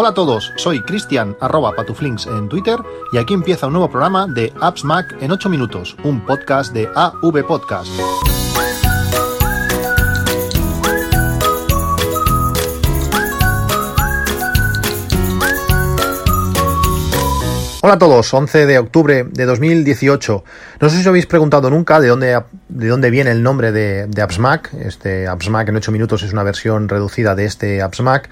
Hola a todos, soy Cristian arroba patuflinks en Twitter y aquí empieza un nuevo programa de Apps Mac en 8 minutos, un podcast de AV Podcast. Hola a todos, 11 de octubre de 2018. No sé si os habéis preguntado nunca de dónde, de dónde viene el nombre de, de AppsMac. Este AppsMac en 8 minutos es una versión reducida de este AppsMac.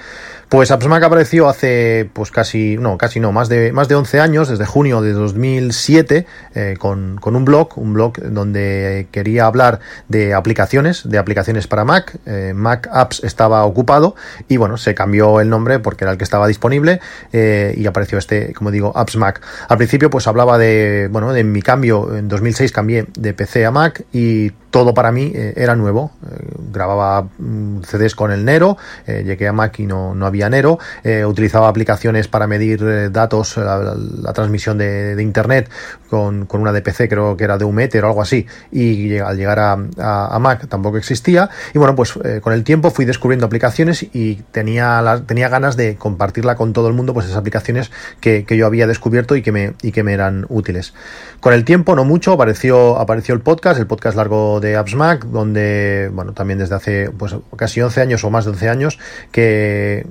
Pues AppsMac apareció hace, pues casi, no, casi no, más de, más de 11 años, desde junio de 2007, eh, con, con, un blog, un blog donde quería hablar de aplicaciones, de aplicaciones para Mac. Eh, Mac Apps estaba ocupado y bueno, se cambió el nombre porque era el que estaba disponible eh, y apareció este, como digo, AppsMac. Al principio pues hablaba de, bueno, de mi cambio, en 2006 cambié de PC a Mac y todo para mí eh, era nuevo. Eh, grababa mm, CDs con el Nero, eh, llegué a Mac y no, no había Nero, utilizaba aplicaciones para medir datos, la, transmisión de, Internet con, con, una de PC, creo que era de un o algo así, y al llegar a, a, Mac tampoco existía. Y bueno, pues con el tiempo fui descubriendo aplicaciones y tenía, tenía ganas de compartirla con todo el mundo, pues esas aplicaciones que, que yo había descubierto y que me, y que me eran útiles. Con el tiempo, no mucho, apareció, apareció el podcast, el podcast largo de de AppsMac, donde, bueno, también desde hace pues casi 11 años o más de 11 años, que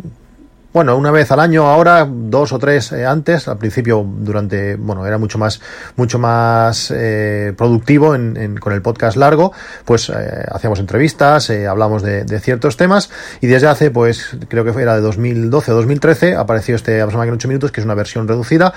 bueno, una vez al año ahora, dos o tres eh, antes, al principio durante, bueno, era mucho más, mucho más eh, productivo en, en, con el podcast largo, pues eh, hacíamos entrevistas, hablamos de, de, ciertos temas y desde hace, pues creo que era de 2012 o 2013, apareció este Absamac en 8 minutos, que es una versión reducida,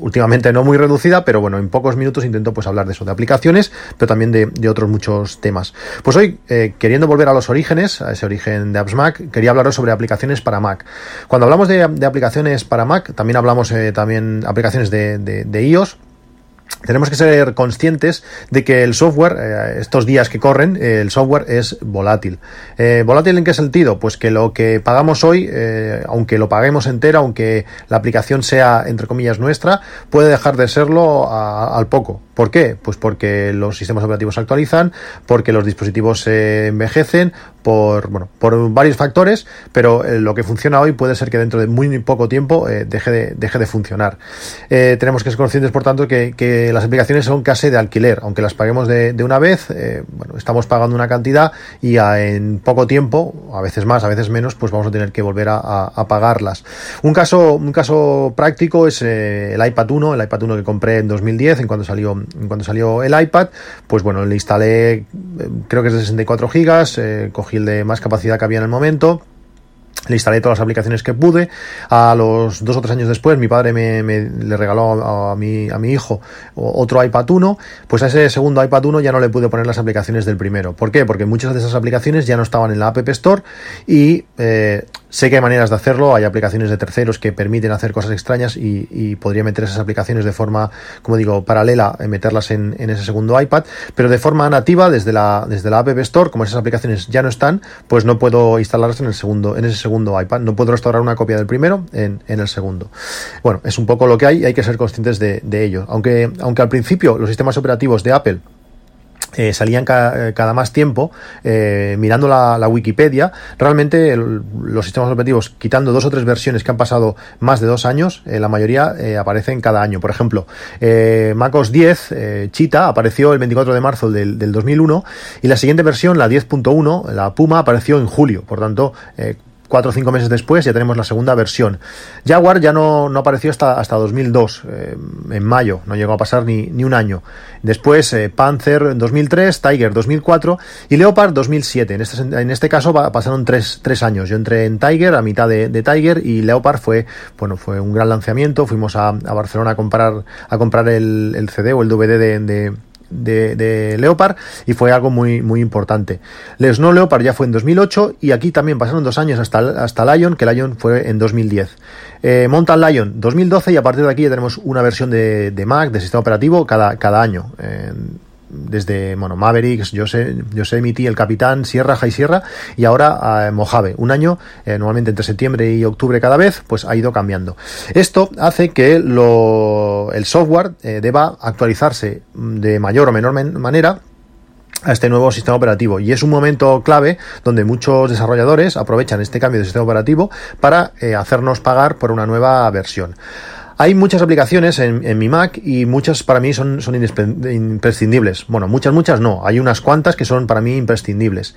últimamente no muy reducida, pero bueno, en pocos minutos intento pues hablar de eso, de aplicaciones, pero también de, de otros muchos temas. Pues hoy, queriendo volver a los orígenes, a ese origen de AppsMac, quería hablaros sobre aplicaciones para Mac. Cuando hablamos de, aplicaciones para Mac, también hablamos eh, también aplicaciones de iOS, tenemos que ser conscientes de que el software, eh, estos días que corren, eh, el software es volátil. Eh, ¿Volátil en qué sentido? Pues que lo que pagamos hoy, aunque lo paguemos entero, aunque la aplicación sea, entre comillas, nuestra, puede dejar de serlo a, al poco. ¿Por qué? Pues porque los sistemas operativos se actualizan, porque los dispositivos se envejecen, por, bueno, por varios factores, pero lo que funciona hoy puede ser que dentro de muy poco tiempo deje, de, deje de funcionar. Tenemos que ser conscientes, por tanto, que, que, las aplicaciones son casi de alquiler, aunque las paguemos de, una vez, eh, bueno, estamos pagando una cantidad y en poco tiempo, a veces más, a veces menos, pues vamos a tener que volver a, pagarlas. Un caso, un caso práctico es eh, el iPad 1, el iPad 1 que compré en 2010, en cuando salió cuando salió el iPad, pues bueno, le instalé, eh, creo que es de 64 gigas, eh, cogí el de más capacidad que había en el momento, le instalé todas las aplicaciones que pude. A los dos o tres años después, mi padre me, me le regaló a, mi, a mi hijo otro iPad 1. Pues a ese segundo iPad 1 ya no le pude poner las aplicaciones del primero. ¿Por qué? Porque muchas de esas aplicaciones ya no estaban en la App Store y eh, sé que hay maneras de hacerlo. Hay aplicaciones de terceros que permiten hacer cosas extrañas y, podría meter esas aplicaciones de forma, como digo, paralela, eh, meterlas en, en, ese segundo iPad. Pero de forma nativa, desde la, desde la App Store, como esas aplicaciones ya no están, pues no puedo instalarlas en el segundo, en ese segundo segundo iPad. No puedo restaurar una copia del primero en, en, el segundo. Bueno, es un poco lo que hay y hay que ser conscientes de, de ello. Aunque, aunque al principio los sistemas operativos de Apple eh, salían ca cada más tiempo eh, mirando la, Wikipedia realmente los sistemas operativos quitando dos o tres versiones que han pasado más de dos años eh, la mayoría eh, aparecen cada año. Por ejemplo eh, MacOS 10 Cheetah apareció el 24 de marzo del, del 2001 y la siguiente versión la 10.1 la Puma apareció en julio. Por tanto cuatro o cinco meses después ya tenemos la segunda versión. Jaguar ya no, no apareció hasta, hasta 2002, eh, en mayo, no llegó a pasar ni, ni un año. Después eh, Panzer 2003, Tiger 2004 y Leopard 2007. En este, en este caso pasaron tres, tres años. Yo entré en Tiger a mitad de, Tiger y Leopard fue, bueno, fue un gran lanzamiento. Fuimos a, Barcelona a comprar, a comprar el, el CD o el DVD de de, Leopard y fue algo muy, muy importante. Les Snow Leopard ya fue en 2008 y aquí también pasaron dos años hasta, hasta Lion, que Lion fue en 2010. Eh, Mountain Lion 2012 y a partir de aquí ya tenemos una versión de, de Mac, de sistema operativo, cada, cada año. Desde bueno, Mavericks, Yosemite, el Capitán, Sierra, High Sierra y ahora Mojave. Un año, eh, normalmente entre septiembre y octubre cada vez, pues ha ido cambiando. Esto hace que lo, el software eh, deba actualizarse de mayor o menor manera a este nuevo sistema operativo y es un momento clave donde muchos desarrolladores aprovechan este cambio de sistema operativo para eh, hacernos pagar por una nueva versión. Hay muchas aplicaciones en, mi Mac y muchas para mí son, imprescindibles. Bueno, muchas, muchas no. Hay unas cuantas que son para mí imprescindibles.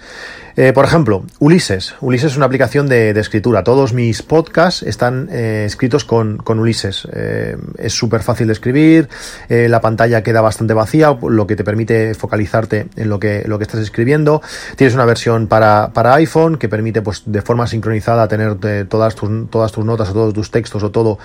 Eh, por ejemplo, Ulises. Ulises es una aplicación de, escritura. Todos mis podcasts están eh, escritos con, con Ulises. Eh, es súper fácil de escribir, la pantalla queda bastante vacía, lo que te permite focalizarte en lo que, lo que estás escribiendo. Tienes una versión para, para iPhone que permite pues, de forma sincronizada tener todas, tus, todas tus notas o todos tus textos o todo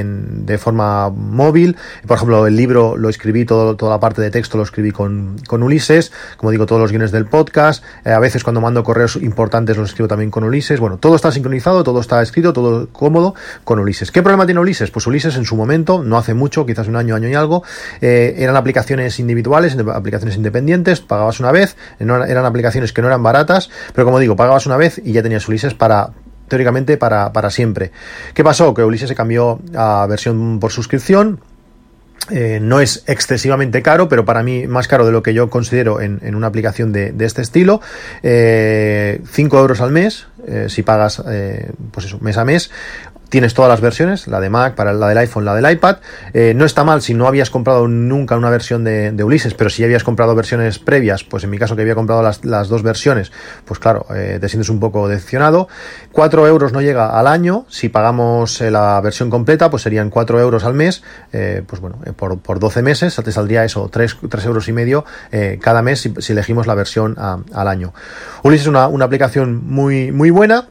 en, de forma móvil. Por ejemplo, el libro lo escribí, todo, toda la parte de texto lo escribí con, con Ulises. Como digo, todos los guiones del podcast a veces cuando mando correos importantes los escribo también con Ulises. Bueno, todo está sincronizado, todo está escrito, todo cómodo con Ulises. ¿Qué problema tiene Ulises? Pues Ulises en su momento, no hace mucho, quizás un año, año y algo, eh, eran aplicaciones individuales, aplicaciones independientes, pagabas una vez, eran aplicaciones que no eran baratas, pero como digo, pagabas una vez y ya tenías Ulises para teóricamente para, para siempre. ¿Qué pasó? Que Ulises se cambió a versión por suscripción eh, no es excesivamente caro, pero para mí más caro de lo que yo considero en, una aplicación de, este estilo. 5 eh, euros al mes, eh, si pagas, pues eso, mes a mes tienes todas las versiones, la de Mac, para la del iPhone, la del iPad. Eh, no está mal si no habías comprado nunca una versión de, Ulises, pero si ya habías comprado versiones previas, pues en mi caso que había comprado las, dos versiones, pues claro, eh, te sientes un poco decepcionado. 4 euros no llega al año, si pagamos eh, la versión completa, pues serían 4 euros al mes, pues bueno, por, por 12 meses te saldría eso, 3, euros y medio cada mes si, elegimos la versión al año. Ulises es una, una aplicación muy, muy buena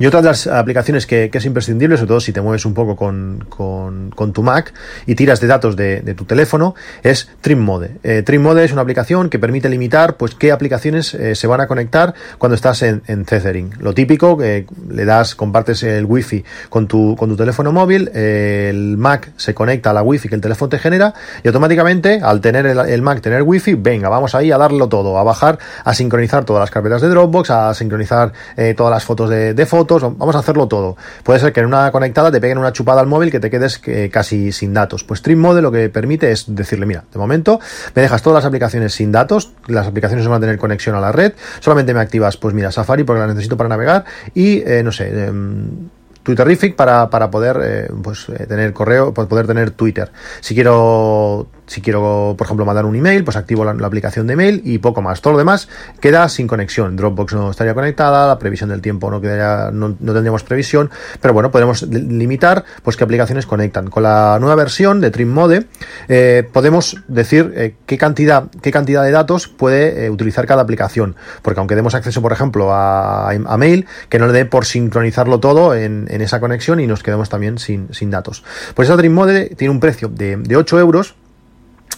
y otra de las aplicaciones que, es imprescindible, sobre todo si te mueves un poco con, tu Mac y tiras de datos de, tu teléfono, es TrimMode. Eh, TrimMode es una aplicación que permite limitar pues qué aplicaciones eh, se van a conectar cuando estás en, en Tethering. Lo típico, que le das, compartes el Wi-Fi con tu, con tu teléfono móvil, el Mac se conecta a la Wi-Fi que el teléfono te genera y automáticamente, al tener el, Mac, tener Wi-Fi, venga, vamos ahí a darlo todo, a bajar, a sincronizar todas las carpetas de Dropbox, a sincronizar eh, todas las fotos de, de fotos, vamos a hacerlo todo. Puede ser que en una conectada te peguen una chupada al móvil que te quedes eh, casi sin datos. Pues Stream Mode lo que permite es decirle, mira, de momento me dejas todas las aplicaciones sin datos, las aplicaciones van a tener conexión a la red, solamente me activas, pues mira, Safari porque la necesito para navegar y, eh, no sé, em, Twitterific para, para poder eh, pues, tener correo, poder tener Twitter. Si quiero si quiero, por ejemplo, mandar un email, pues activo la, aplicación de email y poco más. Todo lo demás queda sin conexión. Dropbox no estaría conectada, la previsión del tiempo no quedaría, no, tendríamos previsión, pero bueno, podemos limitar pues qué aplicaciones conectan. Con la nueva versión de Trim Mode eh, podemos decir eh, qué cantidad, qué cantidad de datos puede eh, utilizar cada aplicación. Porque aunque demos acceso, por ejemplo, a, mail, que no le dé por sincronizarlo todo en, esa conexión y nos quedemos también sin, sin datos. Pues esa Trim Mode tiene un precio de, de 8 euros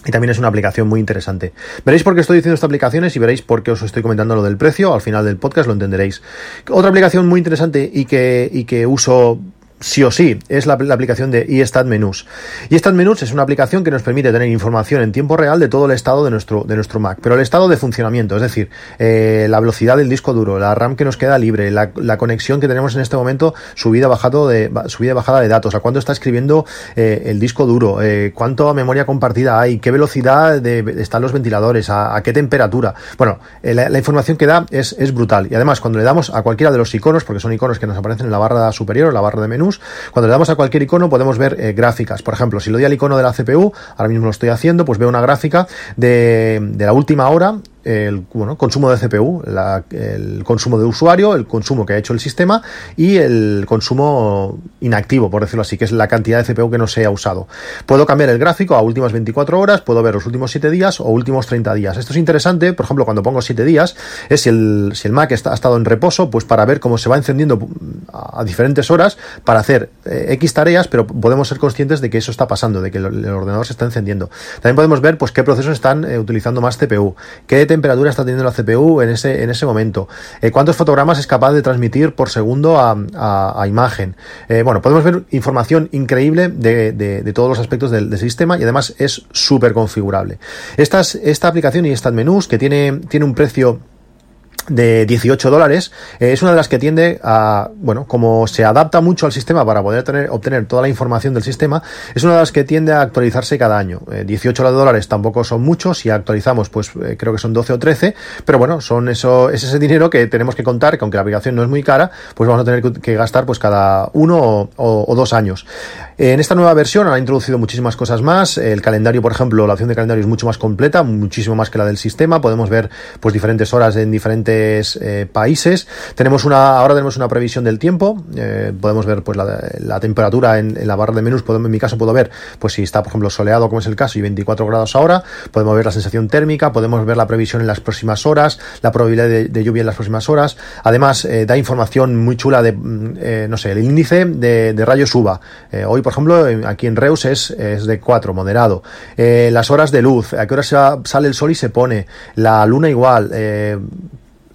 y también es una aplicación muy interesante. Veréis por qué estoy diciendo estas aplicaciones y veréis por qué os estoy comentando lo del precio. Al final del podcast lo entenderéis. Otra aplicación muy interesante y que, y que uso sí o sí, es la, aplicación de eStat Menus. eStat Menus es una aplicación que nos permite tener información en tiempo real de todo el estado de nuestro, de nuestro Mac, pero el estado de funcionamiento, es decir, eh, la velocidad del disco duro, la RAM que nos queda libre, la, conexión que tenemos en este momento, subida, bajado de, subida bajada de datos, a cuánto está escribiendo eh, el disco duro, eh, cuánto memoria compartida hay, qué velocidad están los ventiladores, a, qué temperatura. Bueno, la, información que da es, es brutal. Y además, cuando le damos a cualquiera de los iconos, porque son iconos que nos aparecen en la barra superior, la barra de menús, cuando le damos a cualquier icono podemos ver eh, gráficas. Por ejemplo, si le doy al icono de la CPU, ahora mismo lo estoy haciendo, pues veo una gráfica de, de la última hora el bueno, consumo de CPU, el consumo de usuario, el consumo que ha hecho el sistema y el consumo inactivo, por decirlo así, que es la cantidad de CPU que no se ha usado. Puedo cambiar el gráfico a últimas 24 horas, puedo ver los últimos 7 días o últimos 30 días. Esto es interesante, por ejemplo, cuando pongo 7 días, es si el, si el Mac está, ha estado en reposo, pues para ver cómo se va encendiendo a diferentes horas para hacer eh, X tareas, pero podemos ser conscientes de que eso está pasando, de que el, ordenador se está encendiendo. También podemos ver pues qué procesos están eh, utilizando más CPU, qué temperatura está teniendo la CPU en ese, en ese momento, eh, cuántos fotogramas es capaz de transmitir por segundo a, imagen. Eh, bueno, podemos ver información increíble de, todos los aspectos del, sistema y además es súper configurable. Esta, esta aplicación y esta menús que tiene, tiene un precio de 18 dólares, eh, es una de las que tiende a, bueno, como se adapta mucho al sistema para poder tener, obtener toda la información del sistema, es una de las que tiende a actualizarse cada año. 18 eh, dólares tampoco son muchos, si actualizamos, pues eh, creo que son 12 o 13, pero bueno, son eso, es ese dinero que tenemos que contar, que aunque la aplicación no es muy cara, pues vamos a tener que, gastar pues cada uno o, dos años. En esta nueva versión han introducido muchísimas cosas más, el calendario, por ejemplo, la opción de calendario es mucho más completa, muchísimo más que la del sistema, podemos ver pues diferentes horas en diferentes eh, países. Tenemos una, ahora tenemos una previsión del tiempo. Eh, podemos ver pues la, temperatura en, la barra de menús. en mi caso puedo ver pues si está, por ejemplo, soleado, como es el caso, y 24 grados ahora. Podemos ver la sensación térmica, podemos ver la previsión en las próximas horas, la probabilidad de, lluvia en las próximas horas. Además, eh, da información muy chula de, mm, no sé, el índice de, de rayos UVA. hoy, por ejemplo, aquí en Reus es, es de 4, moderado. las horas de luz, a qué hora sale el sol y se pone. La luna igual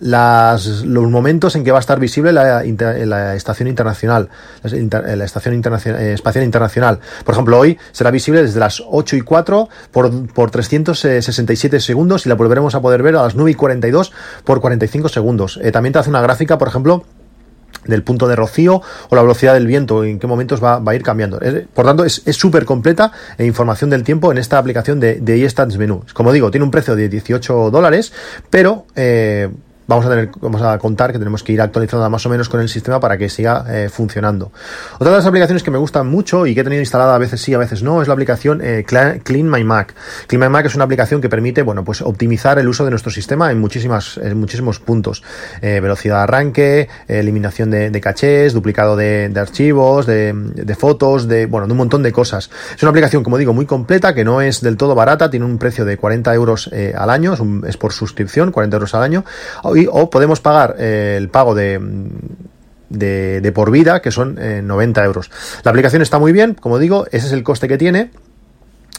los momentos en que va a estar visible la, estación internacional, la, estación internacional, eh, espacial internacional. Por ejemplo, hoy será visible desde las 8 y 4 por, por 367 segundos y la volveremos a poder ver a las 9 y 42 por 45 segundos. Eh, también te hace una gráfica, por ejemplo, del punto de rocío o la velocidad del viento, en qué momentos va, a ir cambiando. por tanto, es súper completa e información del tiempo en esta aplicación de, de eStats Menú. Como digo, tiene un precio de 18 dólares, pero eh, vamos a tener, vamos a contar que tenemos que ir actualizando más o menos con el sistema para que siga eh, funcionando. Otra de las aplicaciones que me gustan mucho y que he tenido instalada a veces sí, a veces no, es la aplicación eh, Clean My Mac. Clean My Mac es una aplicación que permite, bueno, pues optimizar el uso de nuestro sistema en muchísimas, en muchísimos puntos. Eh, velocidad de arranque, eliminación de, cachés, duplicado de, archivos, de, fotos, de, bueno, de un montón de cosas. Es una aplicación, como digo, muy completa, que no es del todo barata, tiene un precio de 40 euros al año, es por suscripción, 40 euros al año o podemos pagar eh, el pago de, de, por vida, que son 90 eh, euros. La aplicación está muy bien, como digo, ese es el coste que tiene.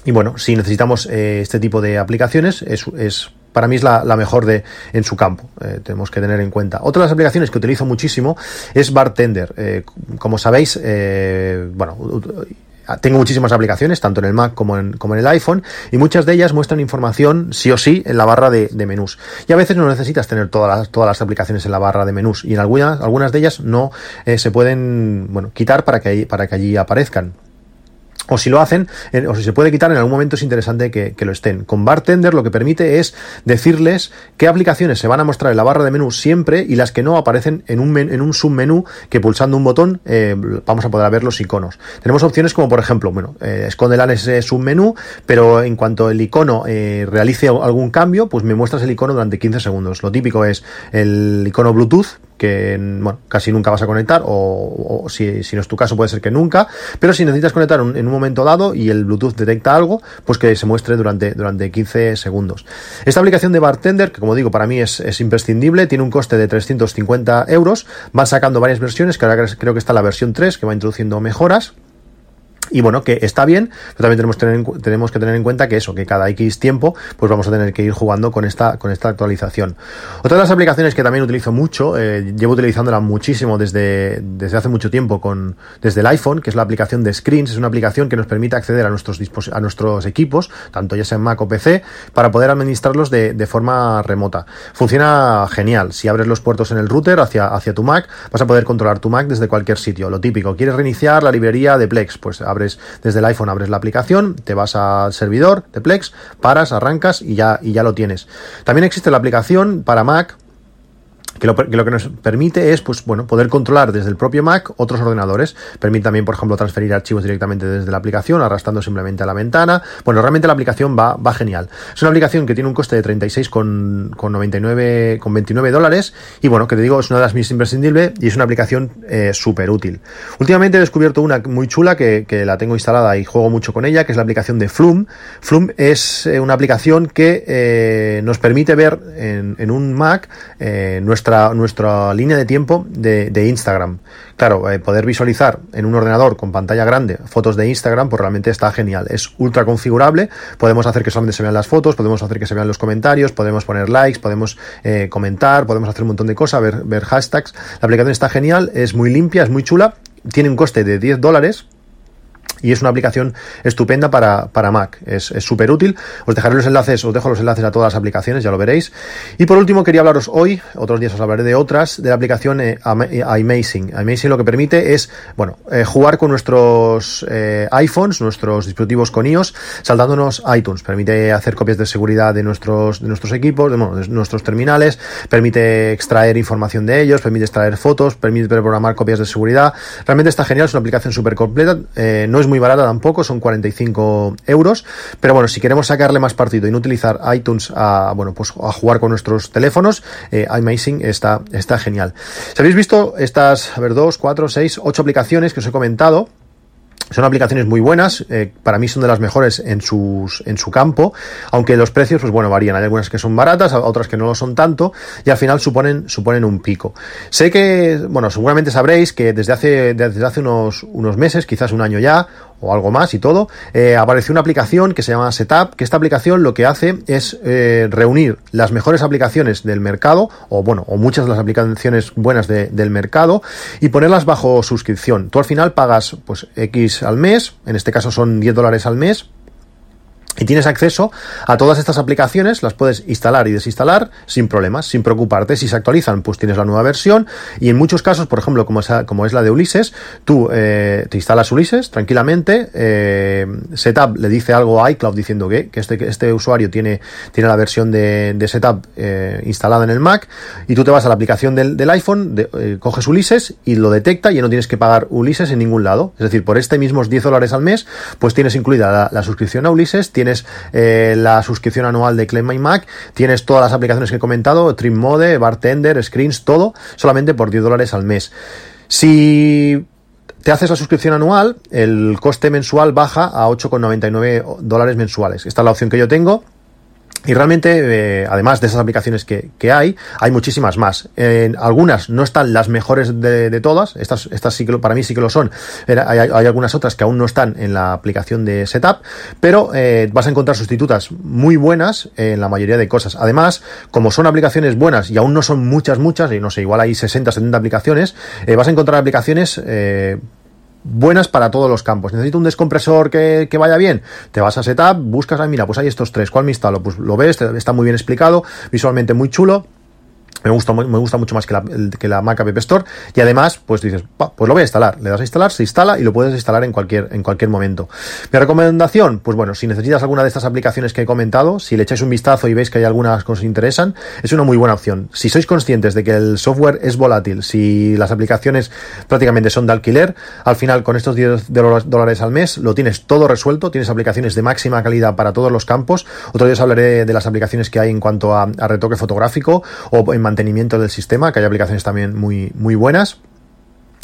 Y bueno, si necesitamos eh, este tipo de aplicaciones, es, es para mí es la, mejor de en su campo. tenemos que tener en cuenta. Otra de las aplicaciones que utilizo muchísimo es Bartender. como sabéis, bueno, tengo muchísimas aplicaciones, tanto en el Mac como en, el iPhone, y muchas de ellas muestran información sí o sí en la barra de, menús. Y a veces no necesitas tener todas las, todas las aplicaciones en la barra de menús, y en algunas, algunas de ellas no eh, se pueden bueno, quitar para que, para que allí aparezcan o si lo hacen, o si se puede quitar, en algún momento es interesante que, lo estén. Con Bartender lo que permite es decirles qué aplicaciones se van a mostrar en la barra de menú siempre y las que no aparecen en un, en submenú que pulsando un botón eh, vamos a poder ver los iconos. Tenemos opciones como por ejemplo, bueno, eh, esconderán ese submenú, pero en cuanto el icono eh, realice algún cambio, pues me muestras el icono durante 15 segundos. Lo típico es el icono Bluetooth, que bueno, casi nunca vas a conectar, o, si, si, no es tu caso puede ser que nunca, pero si necesitas conectar en un momento dado y el Bluetooth detecta algo, pues que se muestre durante, durante 15 segundos. Esta aplicación de Bartender, que como digo para mí es, es imprescindible, tiene un coste de 350 euros, van sacando varias versiones, que ahora creo que está la versión 3, que va introduciendo mejoras, y bueno, que está bien, pero también tenemos, tenemos que tener en cuenta que eso, que cada X tiempo, pues vamos a tener que ir jugando con esta, con esta actualización. Otra de las aplicaciones que también utilizo mucho, eh, llevo utilizándola muchísimo desde, desde hace mucho tiempo con, desde el iPhone, que es la aplicación de Screens, es una aplicación que nos permite acceder a nuestros, a nuestros equipos, tanto ya sea en Mac o PC, para poder administrarlos de, de forma remota. Funciona genial. Si abres los puertos en el router hacia, hacia tu Mac, vas a poder controlar tu Mac desde cualquier sitio. Lo típico, ¿quieres reiniciar la librería de Plex? Pues desde el iPhone, abres la aplicación, te vas al servidor de Plex, paras, arrancas y ya, y ya lo tienes. También existe la aplicación para Mac que lo, que nos permite es, pues bueno, poder controlar desde el propio Mac otros ordenadores. Permite también, por ejemplo, transferir archivos directamente desde la aplicación, arrastrando simplemente a la ventana. Bueno, realmente la aplicación va, va genial. Es una aplicación que tiene un coste de 36 con, con 99, con 29 dólares. Y bueno, que te digo, es una de las mis imprescindibles y es una aplicación eh, súper útil. Últimamente he descubierto una muy chula que, que, la tengo instalada y juego mucho con ella, que es la aplicación de Flume. Flume es eh, una aplicación que eh, nos permite ver en, en un Mac nuestra nuestra, línea de tiempo de, Instagram. Claro, eh, poder visualizar en un ordenador con pantalla grande fotos de Instagram, pues realmente está genial. Es ultra configurable, podemos hacer que solamente se vean las fotos, podemos hacer que se vean los comentarios, podemos poner likes, podemos eh, comentar, podemos hacer un montón de cosas, ver, ver hashtags. La aplicación está genial, es muy limpia, es muy chula, tiene un coste de 10 dólares y es una aplicación estupenda para, para Mac. Es súper útil. Os dejaré los enlaces, os dejo los enlaces a todas las aplicaciones, ya lo veréis. Y por último, quería hablaros hoy, otros días os hablaré de otras, de la aplicación eh, iMazing. iMazing lo que permite es, bueno, eh, jugar con nuestros eh, iPhones, nuestros dispositivos con iOS, saltándonos iTunes. Permite hacer copias de seguridad de nuestros, de nuestros equipos, de, de nuestros terminales, permite extraer información de ellos, permite extraer fotos, permite programar copias de seguridad. Realmente está genial, es una aplicación súper completa, no muy barata tampoco, son 45 euros, pero bueno, si queremos sacarle más partido y no utilizar iTunes a, bueno, pues a jugar con nuestros teléfonos, eh, está, está genial. Si habéis visto estas, a ver, dos, cuatro, seis, ocho aplicaciones que os he comentado, son aplicaciones muy buenas, eh, para mí son de las mejores en, sus, en su campo, aunque los precios, pues bueno, varían. Hay algunas que son baratas, otras que no lo son tanto, y al final suponen, suponen un pico. Sé que, bueno, seguramente sabréis que desde hace, desde hace unos, unos meses, quizás un año ya, o algo más y todo, eh, apareció una aplicación que se llama Setup, que esta aplicación lo que hace es eh, reunir las mejores aplicaciones del mercado, o bueno, o muchas de las aplicaciones buenas del mercado, y ponerlas bajo suscripción. Tú al final pagas pues X al mes, en este caso son 10 dólares al mes, y tienes acceso a todas estas aplicaciones, las puedes instalar y desinstalar sin problemas, sin preocuparte. Si se actualizan, pues tienes la nueva versión. Y en muchos casos, por ejemplo, como es, como es la de Ulises, tú eh, te instalas Ulises tranquilamente. Eh, Setup le dice algo a iCloud diciendo que, que este, este usuario tiene, tiene la versión de, Setup eh, instalada en el Mac. Y tú te vas a la aplicación del, del iPhone, de, coges Ulises y lo detecta y no tienes que pagar Ulises en ningún lado. Es decir, por este mismos 10 dólares al mes, pues tienes incluida la, la suscripción a Ulises, tienes eh, la suscripción anual de Claim My Mac, tienes todas las aplicaciones que he comentado, Trim Mode, Bartender, Screens, todo, solamente por 10 dólares al mes. Si te haces la suscripción anual, el coste mensual baja a 8,99 dólares mensuales. Esta es la opción que yo tengo. Y realmente, eh, además de esas aplicaciones que, que, hay, hay muchísimas más. En algunas no están las mejores de, de todas, estas, estas sí que para mí sí que lo son. Hay, hay, algunas otras que aún no están en la aplicación de Setup, pero eh, vas a encontrar sustitutas muy buenas en la mayoría de cosas. Además, como son aplicaciones buenas y aún no son muchas, muchas, y no sé, igual hay 60, 70 aplicaciones, eh, vas a encontrar aplicaciones eh, buenas para todos los campos. Necesito un descompresor que, que, vaya bien. Te vas a setup, buscas, mira, pues hay estos tres. ¿Cuál me instalo? Pues lo ves, está muy bien explicado, visualmente muy chulo me gusta, me gusta mucho más que la, que la Mac App Store. Y además pues dices pues lo voy a instalar le das a instalar se instala y lo puedes instalar en cualquier en cualquier momento. Mi recomendación pues bueno si necesitas alguna de estas aplicaciones que he comentado si le echáis un vistazo y veis que hay algunas que os interesan es una muy buena opción. Si sois conscientes de que el software es volátil si las aplicaciones prácticamente son de alquiler al final con estos 10 dólares al mes lo tienes todo resuelto. Tienes aplicaciones de máxima calidad para todos los campos. Otro día os hablaré de las aplicaciones que hay en cuanto a, retoque fotográfico o en mantenimiento del sistema, que hay aplicaciones también muy, muy buenas.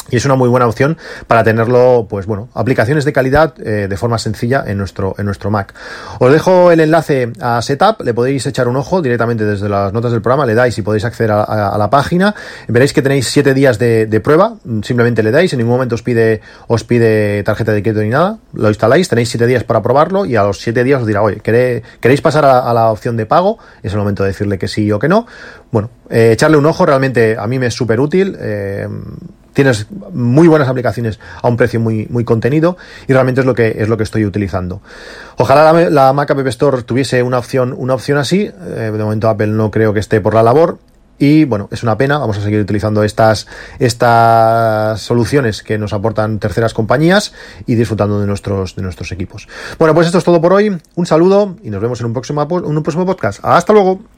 Y es una muy buena opción para tenerlo, pues bueno, aplicaciones de calidad eh, de forma sencilla en nuestro, en nuestro Mac. Os dejo el enlace a Setup, le podéis echar un ojo directamente desde las notas del programa, le dais y podéis acceder a, la página. Veréis que tenéis siete días de, prueba, simplemente le dais, en ningún momento os pide, os pide tarjeta de crédito ni nada, lo instaláis, tenéis siete días para probarlo y a los siete días os dirá, oye, ¿queréis pasar a, a la opción de pago? Es el momento de decirle que sí o que no. Bueno, eh, echarle un ojo, realmente a mí me es súper útil. Eh, tienes muy buenas aplicaciones a un precio muy, muy contenido y realmente es lo que es lo que estoy utilizando. Ojalá la, la Mac App Store tuviese una opción, una opción así. Eh, de momento Apple no creo que esté por la labor. Y bueno, es una pena, vamos a seguir utilizando estas, estas soluciones que nos aportan terceras compañías y disfrutando de nuestros, de nuestros equipos. Bueno, pues esto es todo por hoy. Un saludo y nos vemos en un próximo, en un próximo podcast. Hasta luego.